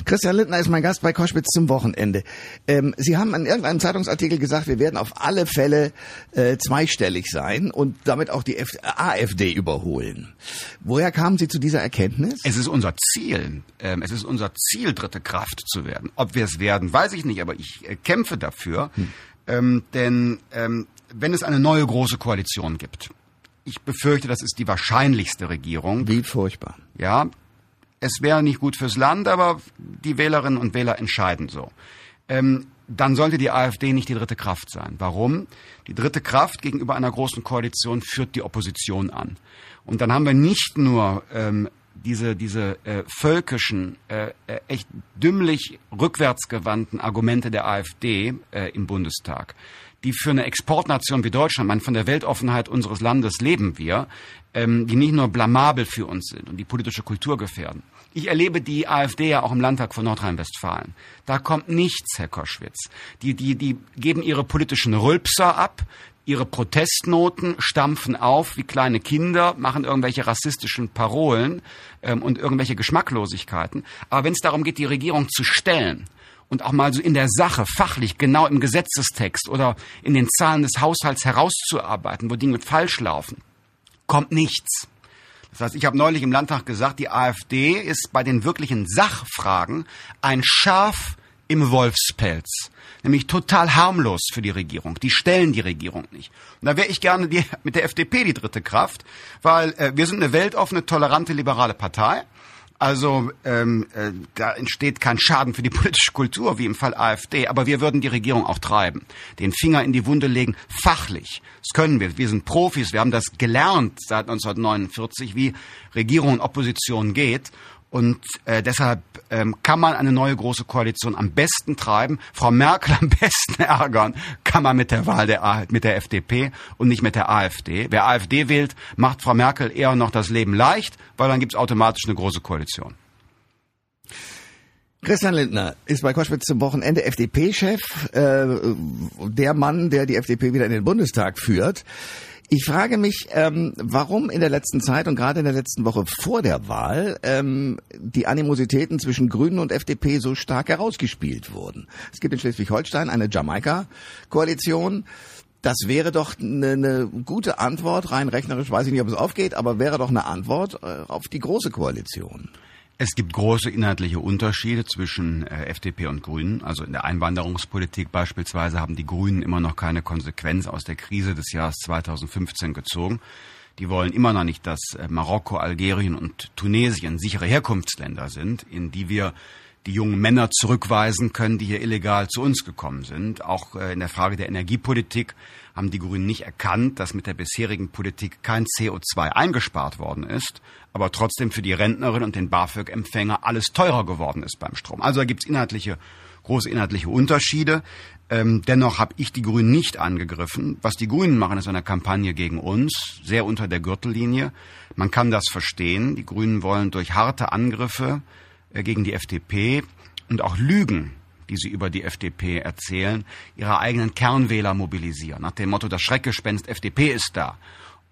Christian Lindner ist mein Gast bei Koschwitz zum Wochenende. Ähm, Sie haben in irgendeinem Zeitungsartikel gesagt, wir werden auf alle Fälle äh, zweistellig sein und damit auch die F AfD überholen. Woher kamen Sie zu dieser Erkenntnis? Es ist unser Ziel. Ähm, es ist unser Ziel, dritte Kraft zu werden. Ob wir es werden, weiß ich nicht, aber ich äh, kämpfe dafür. Hm. Ähm, denn ähm, wenn es eine neue große Koalition gibt, ich befürchte, das ist die wahrscheinlichste Regierung. Wie furchtbar. Ja, es wäre nicht gut fürs Land, aber die Wählerinnen und Wähler entscheiden so. Ähm, dann sollte die AfD nicht die dritte Kraft sein. Warum? Die dritte Kraft gegenüber einer großen Koalition führt die Opposition an. Und dann haben wir nicht nur ähm, diese, diese äh, völkischen, äh, äh echt dümmlich rückwärtsgewandten Argumente der AfD äh, im Bundestag, die für eine Exportnation wie Deutschland, man von der Weltoffenheit unseres Landes leben wir, ähm, die nicht nur blamabel für uns sind und die politische Kultur gefährden. Ich erlebe die AfD ja auch im Landtag von Nordrhein-Westfalen. Da kommt nichts, Herr Koschwitz. Die, die, die geben ihre politischen Rülpser ab, ihre Protestnoten, stampfen auf wie kleine Kinder, machen irgendwelche rassistischen Parolen ähm, und irgendwelche Geschmacklosigkeiten. Aber wenn es darum geht, die Regierung zu stellen, und auch mal so in der Sache, fachlich, genau im Gesetzestext oder in den Zahlen des Haushalts herauszuarbeiten, wo Dinge falsch laufen, kommt nichts. Das heißt, ich habe neulich im Landtag gesagt, die AfD ist bei den wirklichen Sachfragen ein Schaf im Wolfspelz. Nämlich total harmlos für die Regierung. Die stellen die Regierung nicht. Und da wäre ich gerne die, mit der FDP die dritte Kraft, weil äh, wir sind eine weltoffene, tolerante, liberale Partei. Also ähm, äh, da entsteht kein Schaden für die politische Kultur, wie im Fall AfD, aber wir würden die Regierung auch treiben, den Finger in die Wunde legen, fachlich. Das können wir. Wir sind Profis, wir haben das gelernt seit 1949, wie Regierung und Opposition geht. Und äh, deshalb ähm, kann man eine neue große Koalition am besten treiben. Frau Merkel am besten ärgern kann man mit der Wahl der mit der FDP und nicht mit der AfD. Wer AfD wählt, macht Frau Merkel eher noch das Leben leicht, weil dann gibt's automatisch eine große Koalition. Christian Lindner ist bei Koschwitz zum Wochenende FDP-Chef, äh, der Mann, der die FDP wieder in den Bundestag führt. Ich frage mich, ähm, warum in der letzten Zeit und gerade in der letzten Woche vor der Wahl ähm, die Animositäten zwischen Grünen und FDP so stark herausgespielt wurden. Es gibt in Schleswig-Holstein eine Jamaika-Koalition. Das wäre doch eine, eine gute Antwort, rein rechnerisch weiß ich nicht, ob es aufgeht, aber wäre doch eine Antwort äh, auf die große Koalition. Es gibt große inhaltliche Unterschiede zwischen äh, FDP und Grünen. Also in der Einwanderungspolitik beispielsweise haben die Grünen immer noch keine Konsequenz aus der Krise des Jahres 2015 gezogen. Die wollen immer noch nicht, dass äh, Marokko, Algerien und Tunesien sichere Herkunftsländer sind, in die wir die jungen Männer zurückweisen können, die hier illegal zu uns gekommen sind. Auch äh, in der Frage der Energiepolitik haben die Grünen nicht erkannt, dass mit der bisherigen Politik kein CO2 eingespart worden ist, aber trotzdem für die Rentnerin und den BAföG-Empfänger alles teurer geworden ist beim Strom. Also da gibt's inhaltliche, große inhaltliche Unterschiede. Ähm, dennoch habe ich die Grünen nicht angegriffen. Was die Grünen machen, ist eine Kampagne gegen uns, sehr unter der Gürtellinie. Man kann das verstehen. Die Grünen wollen durch harte Angriffe äh, gegen die FDP und auch Lügen die sie über die FDP erzählen, ihre eigenen Kernwähler mobilisieren. Nach dem Motto, das Schreckgespenst FDP ist da.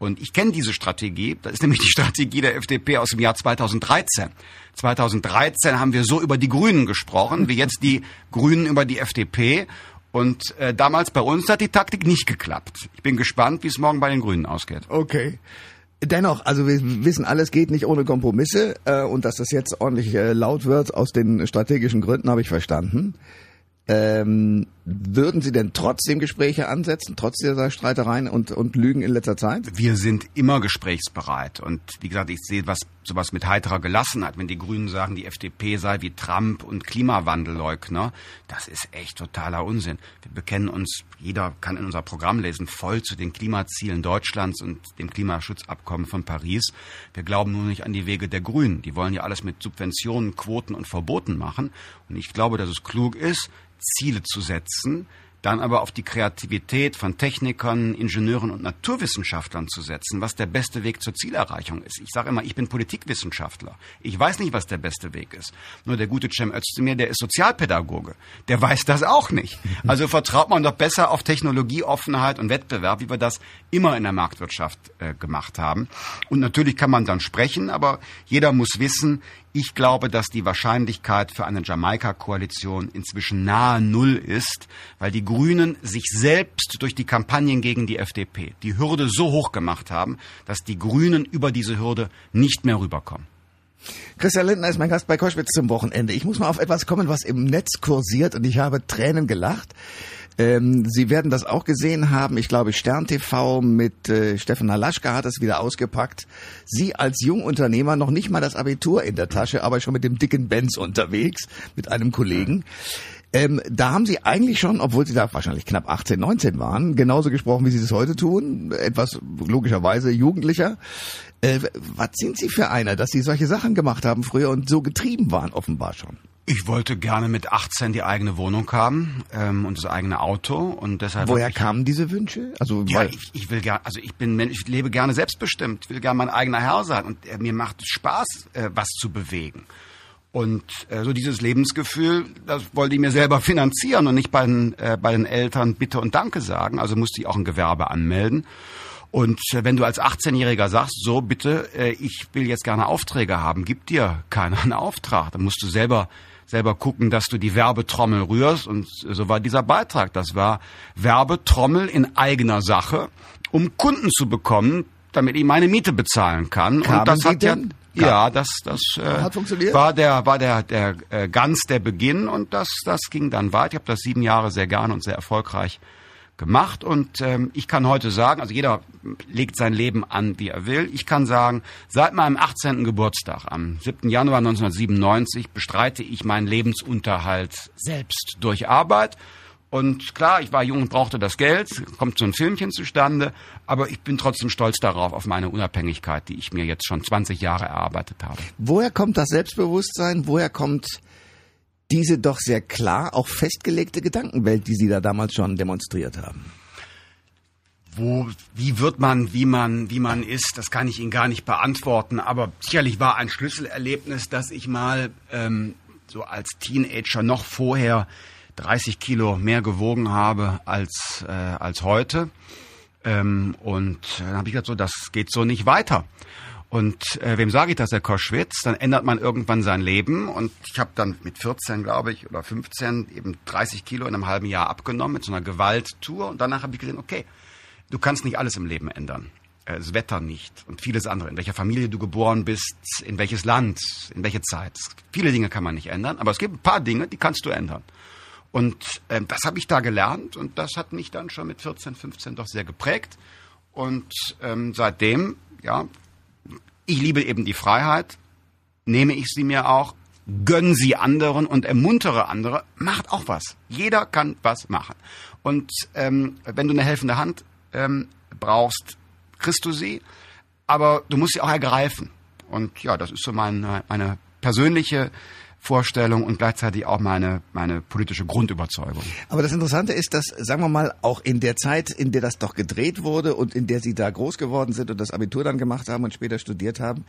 Und ich kenne diese Strategie. Das ist nämlich die Strategie der FDP aus dem Jahr 2013. 2013 haben wir so über die Grünen gesprochen, wie jetzt die Grünen über die FDP. Und äh, damals bei uns hat die Taktik nicht geklappt. Ich bin gespannt, wie es morgen bei den Grünen ausgeht. Okay. Dennoch, also wir wissen, alles geht nicht ohne Kompromisse äh, und dass das jetzt ordentlich äh, laut wird aus den strategischen Gründen, habe ich verstanden. Ähm, würden Sie denn trotzdem Gespräche ansetzen, trotz dieser Streitereien und, und Lügen in letzter Zeit? Wir sind immer gesprächsbereit. Und wie gesagt, ich sehe was, sowas mit heiterer Gelassenheit. Wenn die Grünen sagen, die FDP sei wie Trump und Klimawandelleugner, das ist echt totaler Unsinn. Wir bekennen uns, jeder kann in unser Programm lesen, voll zu den Klimazielen Deutschlands und dem Klimaschutzabkommen von Paris. Wir glauben nur nicht an die Wege der Grünen. Die wollen ja alles mit Subventionen, Quoten und Verboten machen. Und ich glaube, dass es klug ist, Ziele zu setzen, dann aber auf die Kreativität von Technikern, Ingenieuren und Naturwissenschaftlern zu setzen, was der beste Weg zur Zielerreichung ist. Ich sage immer, ich bin Politikwissenschaftler. Ich weiß nicht, was der beste Weg ist. Nur der gute Cem Özdemir, der ist Sozialpädagoge. Der weiß das auch nicht. Also vertraut man doch besser auf Technologieoffenheit und Wettbewerb, wie wir das immer in der Marktwirtschaft äh, gemacht haben. Und natürlich kann man dann sprechen, aber jeder muss wissen, ich glaube, dass die Wahrscheinlichkeit für eine Jamaika-Koalition inzwischen nahe Null ist, weil die Grünen sich selbst durch die Kampagnen gegen die FDP die Hürde so hoch gemacht haben, dass die Grünen über diese Hürde nicht mehr rüberkommen. Christian Lindner ist mein Gast bei Koschwitz zum Wochenende. Ich muss mal auf etwas kommen, was im Netz kursiert und ich habe Tränen gelacht. Ähm, Sie werden das auch gesehen haben. Ich glaube, Stern TV mit äh, Stefan Halaschka hat es wieder ausgepackt. Sie als Jungunternehmer noch nicht mal das Abitur in der Tasche, aber schon mit dem dicken Benz unterwegs, mit einem Kollegen. Ähm, da haben Sie eigentlich schon, obwohl Sie da wahrscheinlich knapp 18, 19 waren, genauso gesprochen, wie Sie es heute tun. Etwas logischerweise jugendlicher. Äh, was sind Sie für einer, dass Sie solche Sachen gemacht haben früher und so getrieben waren, offenbar schon? Ich wollte gerne mit 18 die eigene Wohnung haben ähm, und das eigene Auto und deshalb. Woher kamen diese Wünsche? Also ja, ich, ich will gerne, also ich bin Mensch, ich lebe gerne selbstbestimmt, ich will gerne mein eigener Herr sein und äh, mir macht es Spaß, äh, was zu bewegen. Und äh, so dieses Lebensgefühl, das wollte ich mir selber finanzieren und nicht bei den, äh, bei den Eltern Bitte und Danke sagen. Also musste ich auch ein Gewerbe anmelden. Und äh, wenn du als 18-Jähriger sagst, so bitte, äh, ich will jetzt gerne Aufträge haben, gibt dir keiner einen Auftrag. Dann musst du selber selber gucken, dass du die Werbetrommel rührst. Und so war dieser Beitrag. Das war Werbetrommel in eigener Sache, um Kunden zu bekommen, damit ich meine Miete bezahlen kann. Kamen und das hat ja denn? ja, das das äh, war der war der der äh, ganz der Beginn und das das ging dann weiter. Ich habe das sieben Jahre sehr gern und sehr erfolgreich gemacht und ähm, ich kann heute sagen, also jeder legt sein Leben an, wie er will. Ich kann sagen, seit meinem 18. Geburtstag am 7. Januar 1997 bestreite ich meinen Lebensunterhalt selbst durch Arbeit. Und klar, ich war jung und brauchte das Geld, kommt so ein Filmchen zustande, aber ich bin trotzdem stolz darauf, auf meine Unabhängigkeit, die ich mir jetzt schon 20 Jahre erarbeitet habe. Woher kommt das Selbstbewusstsein? Woher kommt diese doch sehr klar auch festgelegte Gedankenwelt, die Sie da damals schon demonstriert haben? wo, wie wird man, wie man, wie man ist, das kann ich Ihnen gar nicht beantworten. Aber sicherlich war ein Schlüsselerlebnis, dass ich mal ähm, so als Teenager noch vorher 30 Kilo mehr gewogen habe als äh, als heute. Ähm, und dann habe ich gesagt, so das geht so nicht weiter. Und äh, wem sage ich das, Herr Koschwitz? Dann ändert man irgendwann sein Leben. Und ich habe dann mit 14, glaube ich, oder 15 eben 30 Kilo in einem halben Jahr abgenommen mit so einer Gewalttour. Und danach habe ich gesehen, okay, du kannst nicht alles im Leben ändern. Äh, Das Wetter nicht und vieles andere. In welcher Familie du geboren bist, in welches Land, in welche Zeit. Viele Dinge kann man nicht ändern, aber es gibt ein paar Dinge, die kannst du ändern. Und ähm, das habe ich da gelernt und das hat mich dann schon mit 14, 15 doch sehr geprägt. Und ähm, seitdem, ja, ich liebe eben die Freiheit, nehme ich sie mir auch, gönn sie anderen und ermuntere andere, macht auch was. Jeder kann was machen. Und ähm, wenn du eine helfende Hand ähm, brauchst, kriegst du sie, aber du musst sie auch ergreifen. Und ja, das ist so meine, meine persönliche Vorstellung und gleichzeitig auch meine, meine politische Grundüberzeugung. Aber das Interessante ist, dass, sagen wir mal, auch in der Zeit, in der das doch gedreht wurde und in der Sie da groß geworden sind und das Abitur dann gemacht haben und später studiert haben,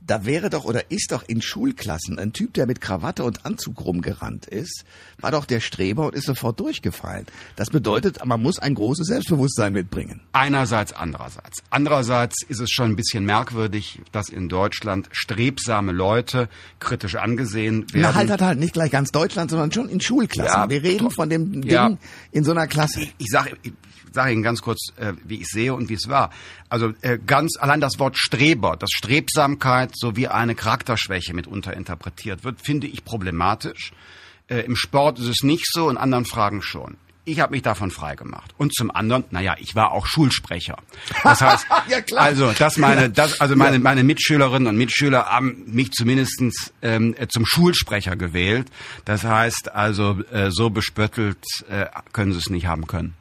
da wäre doch oder ist doch in Schulklassen ein Typ, der mit Krawatte und Anzug rumgerannt ist, war doch der Streber und ist sofort durchgefallen. Das bedeutet, man muss ein großes Selbstbewusstsein mitbringen. Einerseits, andererseits. Andererseits ist es schon ein bisschen merkwürdig, dass in Deutschland strebsame Leute kritisch angesehen werden. Na halt, halt, halt, nicht gleich ganz Deutschland, sondern schon in Schulklassen. Ja, Wir reden von dem Ding ja. in so einer Klasse. ich ich sage Ihnen ganz kurz, äh, wie ich sehe und wie es war. Also äh, ganz allein das Wort Streber, dass Strebsamkeit sowie eine Charakterschwäche mitunter interpretiert wird, finde ich problematisch. Äh, Im Sport ist es nicht so, in anderen Fragen schon. Ich habe mich davon freigemacht. Und zum anderen, naja, ich war auch Schulsprecher. Das heißt, Ja, also das meine, das, also meine, meine Mitschülerinnen und Mitschüler haben mich zumindestens ähm, äh, zum Schulsprecher gewählt. Das heißt also, äh, so bespöttelt äh, können sie es nicht haben können.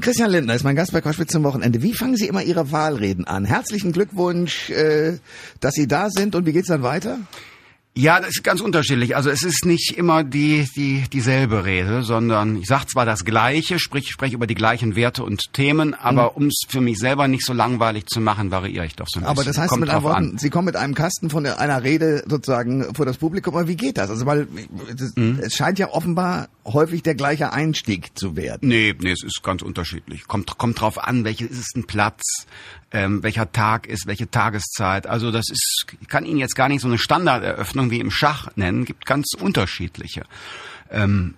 Christian Lindner ist mein Gast bei Koschwitz zum Wochenende. Wie fangen Sie immer Ihre Wahlreden an? Herzlichen Glückwunsch, äh, dass Sie da sind und wie geht's dann weiter? Ja, das ist ganz unterschiedlich. Also es ist nicht immer die, die, dieselbe Rede, sondern ich sage zwar das Gleiche, sprich, spreche über die gleichen Werte und Themen, aber mhm. um es für mich selber nicht so langweilig zu machen, variiere ich doch so ein aber bisschen. Aber das heißt Kommt mit anderen Worten, Sie kommen mit einem Kasten von einer Rede sozusagen vor das Publikum, aber wie geht das? Also weil das, mhm. es scheint ja offenbar häufig der gleiche Einstieg zu werden. Nee, nee, es ist ganz unterschiedlich. Kommt, kommt drauf an, welches ist ein Platz, ähm, welcher Tag ist, welche Tageszeit. Also das ist, ich kann Ihnen jetzt gar nicht so eine Standarderöffnung wie im Schach nennen, gibt ganz unterschiedliche. Ähm,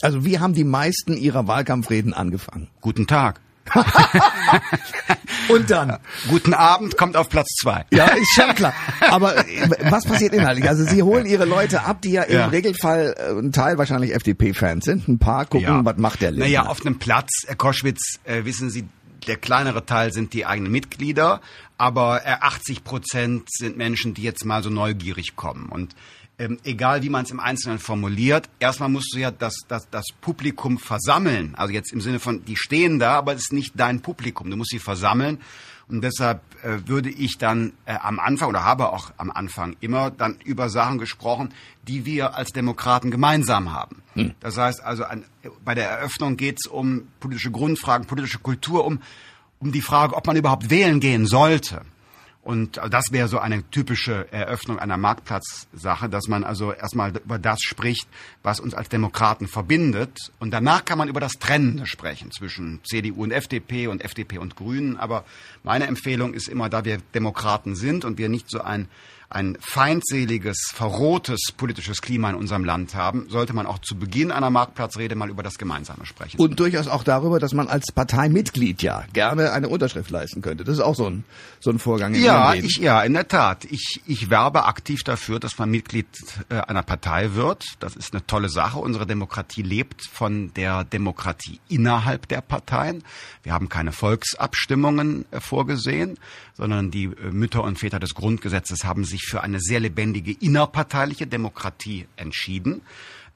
also wie haben die meisten Ihrer Wahlkampfreden angefangen? Guten Tag. Und dann? Guten Abend kommt auf Platz zwei. Ja, ist schon klar. Aber äh, was passiert inhaltlich? Also Sie holen Ihre Leute ab, die ja, ja. im Regelfall äh, ein Teil wahrscheinlich FDP-Fans sind. Ein paar gucken, ja. was macht der Lindner. Naja, auf einem Platz, Herr Koschwitz, äh, wissen Sie, der kleinere Teil sind die eigenen Mitglieder, aber 80 äh, Prozent sind Menschen, die jetzt mal so neugierig kommen. Und ähm, egal wie man es im Einzelnen formuliert, erstmal musst du ja das, das, das Publikum versammeln. Also jetzt im Sinne von, die stehen da, aber es ist nicht dein Publikum. Du musst sie versammeln. Und deshalb äh, würde ich dann äh, am Anfang oder habe auch am Anfang immer dann über Sachen gesprochen, die wir als Demokraten gemeinsam haben. Hm. Das heißt also, an, bei der Eröffnung geht es um politische Grundfragen, politische Kultur, um, um die Frage, ob man überhaupt wählen gehen sollte. Und das wäre so eine typische Eröffnung einer Marktplatzsache, dass man also erstmal über das spricht, was uns als Demokraten verbindet. Und danach kann man über das Trennende sprechen zwischen CDU und FDP und FDP und Grünen. Aber meine Empfehlung ist immer, da wir Demokraten sind und wir nicht so ein ein feindseliges, verrohtes politisches Klima in unserem Land haben, sollte man auch zu Beginn einer Marktplatzrede mal über das Gemeinsame sprechen. Und durchaus auch darüber, dass man als Parteimitglied ja gerne eine Unterschrift leisten könnte. Das ist auch so ein, so ein Vorgang. In ja, ich, ja, in der Tat. Ich, ich werbe aktiv dafür, dass man Mitglied äh, einer Partei wird. Das ist eine tolle Sache. Unsere Demokratie lebt von der Demokratie innerhalb der Parteien. Wir haben keine Volksabstimmungen äh, vorgesehen, sondern die äh, Mütter und Väter des Grundgesetzes haben sich für eine sehr lebendige innerparteiliche Demokratie entschieden.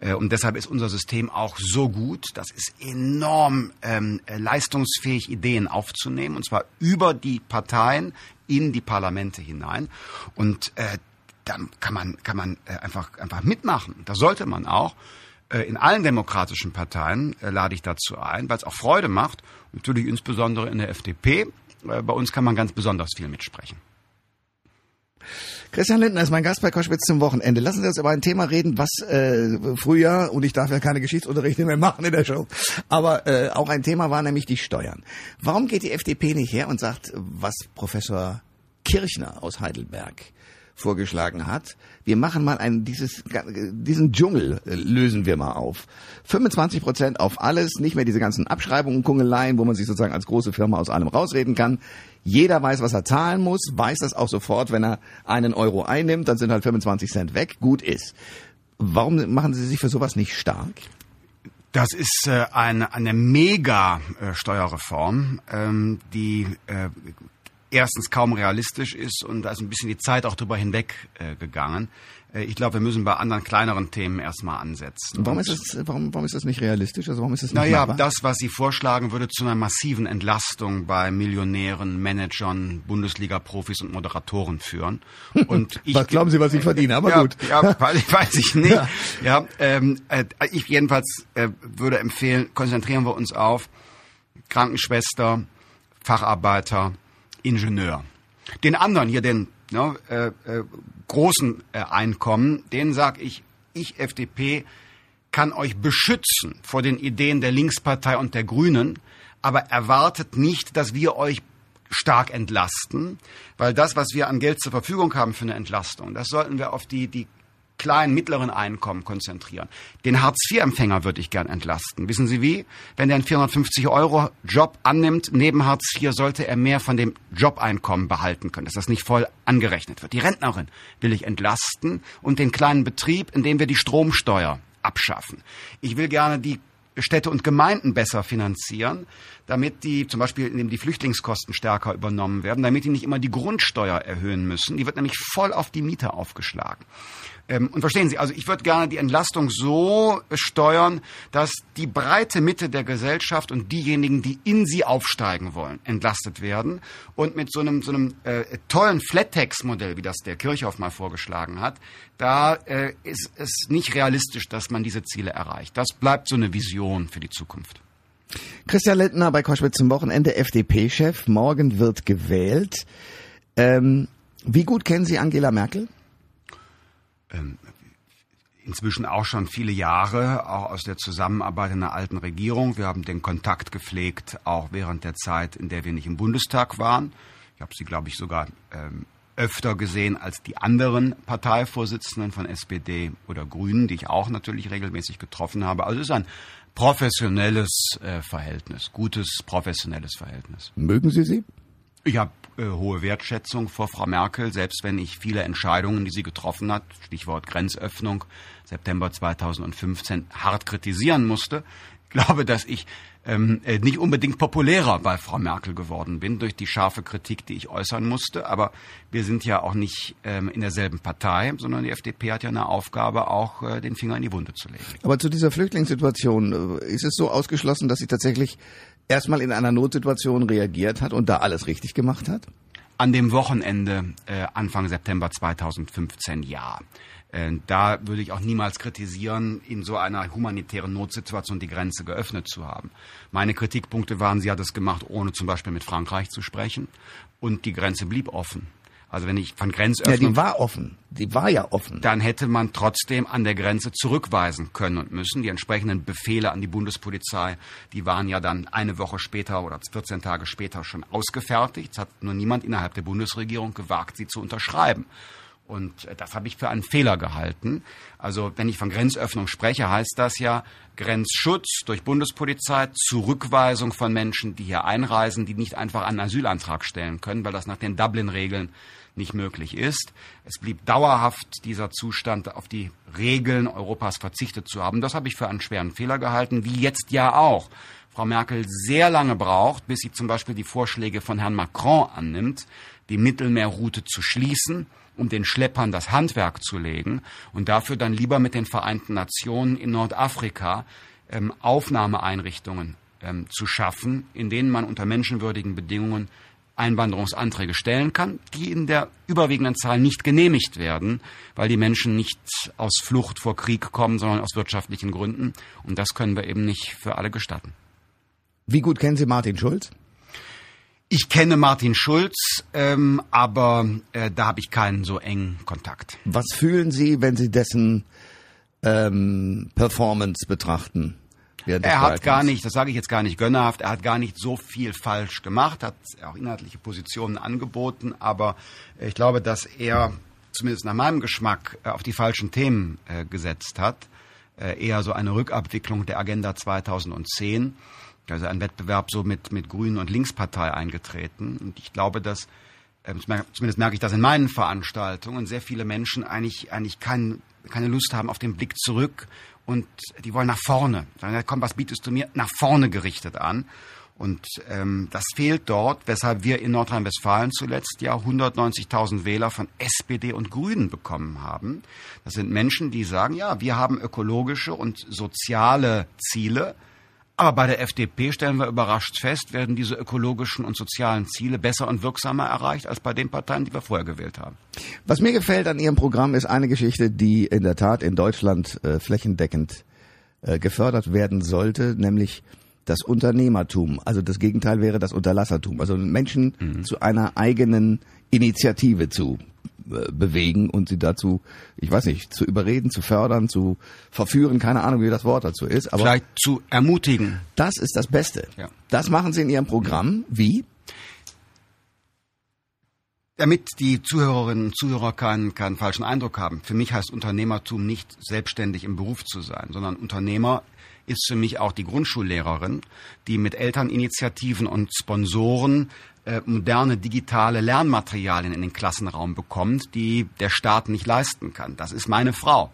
Äh, und deshalb ist unser System auch so gut, dass es enorm ähm, äh, leistungsfähig Ideen aufzunehmen, und zwar über die Parteien in die Parlamente hinein. Und äh, dann kann man, kann man äh, einfach, einfach mitmachen. Da sollte man auch. Äh, in allen demokratischen Parteien äh, lade ich dazu ein, weil es auch Freude macht. Natürlich insbesondere in der FDP. Äh, bei uns kann man ganz besonders viel mitsprechen. Christian Lindner ist mein Gast bei Koschwitz zum Wochenende. Lassen Sie uns über ein Thema reden, was äh, früher, und ich darf ja keine Geschichtsunterrichte mehr machen in der Show, aber äh, auch ein Thema war nämlich die Steuern. Warum geht die FDP nicht her und sagt, was Professor Kirchner aus Heidelberg vorgeschlagen hat. Wir machen mal einen, dieses, diesen Dschungel äh, lösen wir mal auf. 25 Prozent auf alles, nicht mehr diese ganzen Abschreibungen, Kungeleien, wo man sich sozusagen als große Firma aus allem rausreden kann. Jeder weiß, was er zahlen muss, weiß das auch sofort, wenn er einen Euro einnimmt, dann sind halt 25 Cent weg, gut ist. Warum machen Sie sich für sowas nicht stark? Das ist äh, eine, eine Mega-Steuerreform, ähm, die äh, erstens kaum realistisch ist und da ist ein bisschen die Zeit auch drüber hinweg äh, gegangen. Äh, ich glaube, wir müssen bei anderen kleineren Themen erstmal ansetzen. Warum ist das, warum, warum ist das nicht realistisch? Also warum ist das nicht Naja, das, was Sie vorschlagen, würde zu einer massiven Entlastung bei Millionären, Managern, Bundesliga-Profis und Moderatoren führen. Und ich, was glauben Sie, was ich verdiene? Aber ja, gut. Ja, weiß, weiß ich nicht. Ja, ja ähm, äh, ich jedenfalls äh, würde empfehlen, konzentrieren wir uns auf Krankenschwester, Facharbeiter, Ingenieur. Den anderen hier, den ne, äh, äh, großen äh, Einkommen, denen sage ich, ich FDP kann euch beschützen vor den Ideen der Linkspartei und der Grünen, aber erwartet nicht, dass wir euch stark entlasten, weil das, was wir an Geld zur Verfügung haben für eine Entlastung, das sollten wir auf die, die kleinen, mittleren Einkommen konzentrieren. Den Hartz-IV-Empfänger würde ich gern entlasten. Wissen Sie wie? Wenn der einen 450-Euro-Job annimmt, neben Hartz IV sollte er mehr von dem Jobeinkommen behalten können, dass das nicht voll angerechnet wird. Die Rentnerin will ich entlasten und den kleinen Betrieb, indem wir die Stromsteuer abschaffen. Ich will gerne die Städte und Gemeinden besser finanzieren, damit die zum Beispiel, indem die Flüchtlingskosten stärker übernommen werden, damit die nicht immer die Grundsteuer erhöhen müssen. Die wird nämlich voll auf die Mieter aufgeschlagen. Ähm, und verstehen Sie, also ich würde gerne die Entlastung so steuern, dass die breite Mitte der Gesellschaft und diejenigen, die in sie aufsteigen wollen, entlastet werden. Und mit so einem, so einem äh, tollen Flat-Tax-Modell, wie das der Kirchhoff mal vorgeschlagen hat, da äh, ist es nicht realistisch, dass man diese Ziele erreicht. Das bleibt so eine Vision für die Zukunft. Christian Lindner bei Koschwitz zum Wochenende, FDP-Chef. Morgen wird gewählt. Ähm, wie gut kennen Sie Angela Merkel? Ähm, inzwischen auch schon viele Jahre, auch aus der Zusammenarbeit in der alten Regierung. Wir haben den Kontakt gepflegt, auch während der Zeit, in der wir nicht im Bundestag waren. Ich habe sie, glaube ich, sogar ähm, öfter gesehen als die anderen Parteivorsitzenden von SPD oder Grünen, die ich auch natürlich regelmäßig getroffen habe. Also es ist ein professionelles äh, Verhältnis, gutes professionelles Verhältnis. Mögen Sie sie? Ich habe hohe Wertschätzung vor Frau Merkel, selbst wenn ich viele Entscheidungen, die sie getroffen hat, Stichwort Grenzöffnung, September 2015, hart kritisieren musste. Ich glaube, dass ich ähm, äh, nicht unbedingt populärer bei Frau Merkel geworden bin durch die scharfe Kritik, die ich äußern musste. Aber wir sind ja auch nicht ähm, in derselben Partei, sondern die FDP hat ja eine Aufgabe, auch äh, den Finger in die Wunde zu legen. Aber zu dieser Flüchtlingssituation, äh, ist es so ausgeschlossen, dass sie tatsächlich erstmal in einer Notsituation reagiert hat und da alles richtig gemacht hat? An dem Wochenende äh, Anfang September 2015 ja. Äh, da würde ich auch niemals kritisieren, in so einer humanitären Notsituation die Grenze geöffnet zu haben. Meine Kritikpunkte waren, sie hat es gemacht, ohne zum Beispiel mit Frankreich zu sprechen. Und die Grenze blieb offen. Also wenn ich von Grenzöffnung... Ja, die war offen. Die war ja offen. Dann hätte man trotzdem an der Grenze zurückweisen können und müssen. Die entsprechenden Befehle an die Bundespolizei, die waren ja dann eine Woche später oder 14 Tage später schon ausgefertigt. Es hat nur niemand innerhalb der Bundesregierung gewagt, sie zu unterschreiben. Und äh, das habe ich für einen Fehler gehalten. Also wenn ich von Grenzöffnung spreche, heißt das ja Grenzschutz durch Bundespolizei, Zurückweisung von Menschen, die hier einreisen, die nicht einfach einen Asylantrag stellen können, weil das nach den Dublin-Regeln nicht möglich ist. Es blieb dauerhaft dieser Zustand, auf die Regeln Europas verzichtet zu haben. Das habe ich für einen schweren Fehler gehalten, wie jetzt ja auch. Frau Merkel sehr lange braucht, bis sie zum Beispiel die Vorschläge von Herrn Macron annimmt, die Mittelmeerroute zu schließen um den Schleppern das Handwerk zu legen und dafür dann lieber mit den Vereinten Nationen in Nordafrika ähm, Aufnahmeeinrichtungen ähm, zu schaffen, in denen man unter menschenwürdigen Bedingungen Einwanderungsanträge stellen kann, die in der überwiegenden Zahl nicht genehmigt werden, weil die Menschen nicht aus Flucht vor Krieg kommen, sondern aus wirtschaftlichen Gründen. Und das können wir eben nicht für alle gestatten. Wie gut kennen Sie Martin Schulz? Ich kenne Martin Schulz, ähm, aber äh, da habe ich keinen so engen Kontakt. Was fühlen Sie, wenn Sie dessen ähm, Performance betrachten? Er hat gar nicht, das sage ich jetzt gar nicht gönnerhaft, er hat gar nicht so viel falsch gemacht, hat auch inhaltliche Positionen angeboten, aber ich glaube, dass er zumindest nach meinem Geschmack äh, auf die falschen Themen äh, gesetzt hat. Äh, eher so eine Rückabwicklung der Agenda 2010 also ein Wettbewerb so mit, mit Grünen und Linkspartei eingetreten. Und ich glaube, dass, äh, zumindest merke ich das in meinen Veranstaltungen, sehr viele Menschen eigentlich, eigentlich kein, keine Lust haben auf den Blick zurück und die wollen nach vorne. Sagen, komm, was bietest du mir? Nach vorne gerichtet an. Und ähm, das fehlt dort, weshalb wir in Nordrhein-Westfalen zuletzt ja 190.000 Wähler von SPD und Grünen bekommen haben. Das sind Menschen, die sagen, ja, wir haben ökologische und soziale Ziele, aber bei der FDP stellen wir überrascht fest, werden diese ökologischen und sozialen Ziele besser und wirksamer erreicht als bei den Parteien, die wir vorher gewählt haben. Was mir gefällt an Ihrem Programm ist eine Geschichte, die in der Tat in Deutschland äh, flächendeckend äh, gefördert werden sollte, nämlich das Unternehmertum. Also das Gegenteil wäre das Unterlassertum. Also Menschen mhm. zu einer eigenen Initiative zu bewegen und sie dazu, ich weiß nicht, zu überreden, zu fördern, zu verführen, keine Ahnung, wie das Wort dazu ist. Aber Vielleicht zu ermutigen. Das ist das Beste. Ja. Das machen Sie in Ihrem Programm. Wie? Damit die Zuhörerinnen und Zuhörer keinen, keinen falschen Eindruck haben. Für mich heißt Unternehmertum nicht selbstständig im Beruf zu sein, sondern Unternehmer ist für mich auch die Grundschullehrerin, die mit Elterninitiativen und Sponsoren äh, moderne digitale Lernmaterialien in den Klassenraum bekommt, die der Staat nicht leisten kann. Das ist meine Frau.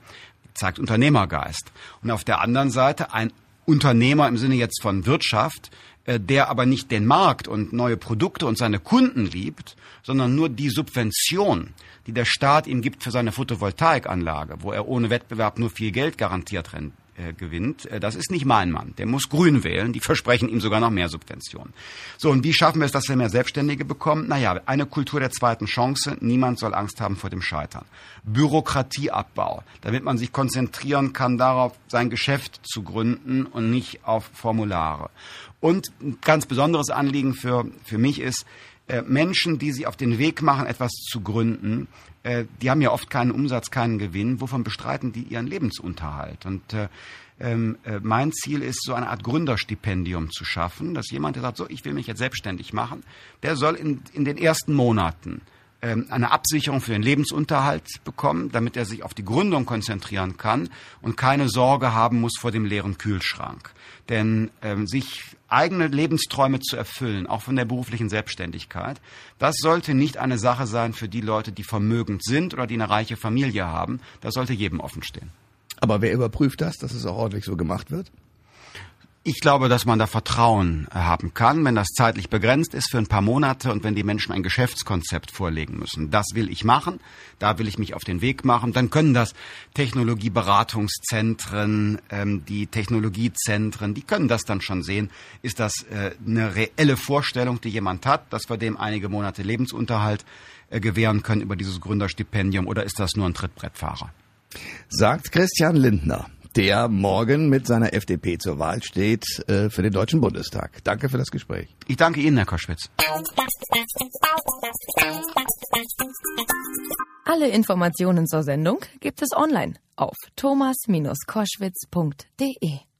Zeigt Unternehmergeist. Und auf der anderen Seite ein Unternehmer im Sinne jetzt von Wirtschaft, äh, der aber nicht den Markt und neue Produkte und seine Kunden liebt, sondern nur die Subvention, die der Staat ihm gibt für seine Photovoltaikanlage, wo er ohne Wettbewerb nur viel Geld garantiert äh, gewinnt, äh, das ist nicht mein Mann. Der muss Grün wählen. Die versprechen ihm sogar noch mehr Subventionen. So, und wie schaffen wir es, dass wir mehr Selbstständige bekommen? Naja, eine Kultur der zweiten Chance. Niemand soll Angst haben vor dem Scheitern. Bürokratieabbau, damit man sich konzentrieren kann darauf, sein Geschäft zu gründen und nicht auf Formulare. Und ein ganz besonderes Anliegen für, für mich ist, äh, Menschen, die sich auf den Weg machen, etwas zu gründen, äh, die haben ja oft keinen Umsatz, keinen Gewinn. Wovon bestreiten die ihren Lebensunterhalt? Und äh, ähm, äh, mein Ziel ist, so eine Art Gründerstipendium zu schaffen, dass jemand, der sagt, so, ich will mich jetzt selbstständig machen, der soll in, in den ersten Monaten ähm, eine Absicherung für den Lebensunterhalt bekommen, damit er sich auf die Gründung konzentrieren kann und keine Sorge haben muss vor dem leeren Kühlschrank. Denn ähm, sich eigene Lebensträume zu erfüllen, auch von der beruflichen Selbstständigkeit, das sollte nicht eine Sache sein für die Leute, die vermögend sind oder die eine reiche Familie haben. Das sollte jedem offen stehen. Aber wer überprüft das, dass es auch ordentlich so gemacht wird? Ich glaube, dass man da Vertrauen haben kann, wenn das zeitlich begrenzt ist für ein paar Monate und wenn die Menschen ein Geschäftskonzept vorlegen müssen. Das will ich machen, da will ich mich auf den Weg machen. Dann können das Technologieberatungszentren, ähm, die Technologiezentren, die können das dann schon sehen. Ist das äh, eine reelle Vorstellung, die jemand hat, dass wir dem einige Monate Lebensunterhalt äh, gewähren können über dieses Gründerstipendium oder ist das nur ein Trittbrettfahrer? Sagt Christian Lindner der morgen mit seiner FDP zur Wahl steht äh, für den Deutschen Bundestag. Danke für das Gespräch. Ich danke Ihnen, Herr Koschwitz. Alle Informationen zur Sendung gibt es online auf thomas-koschwitz.de.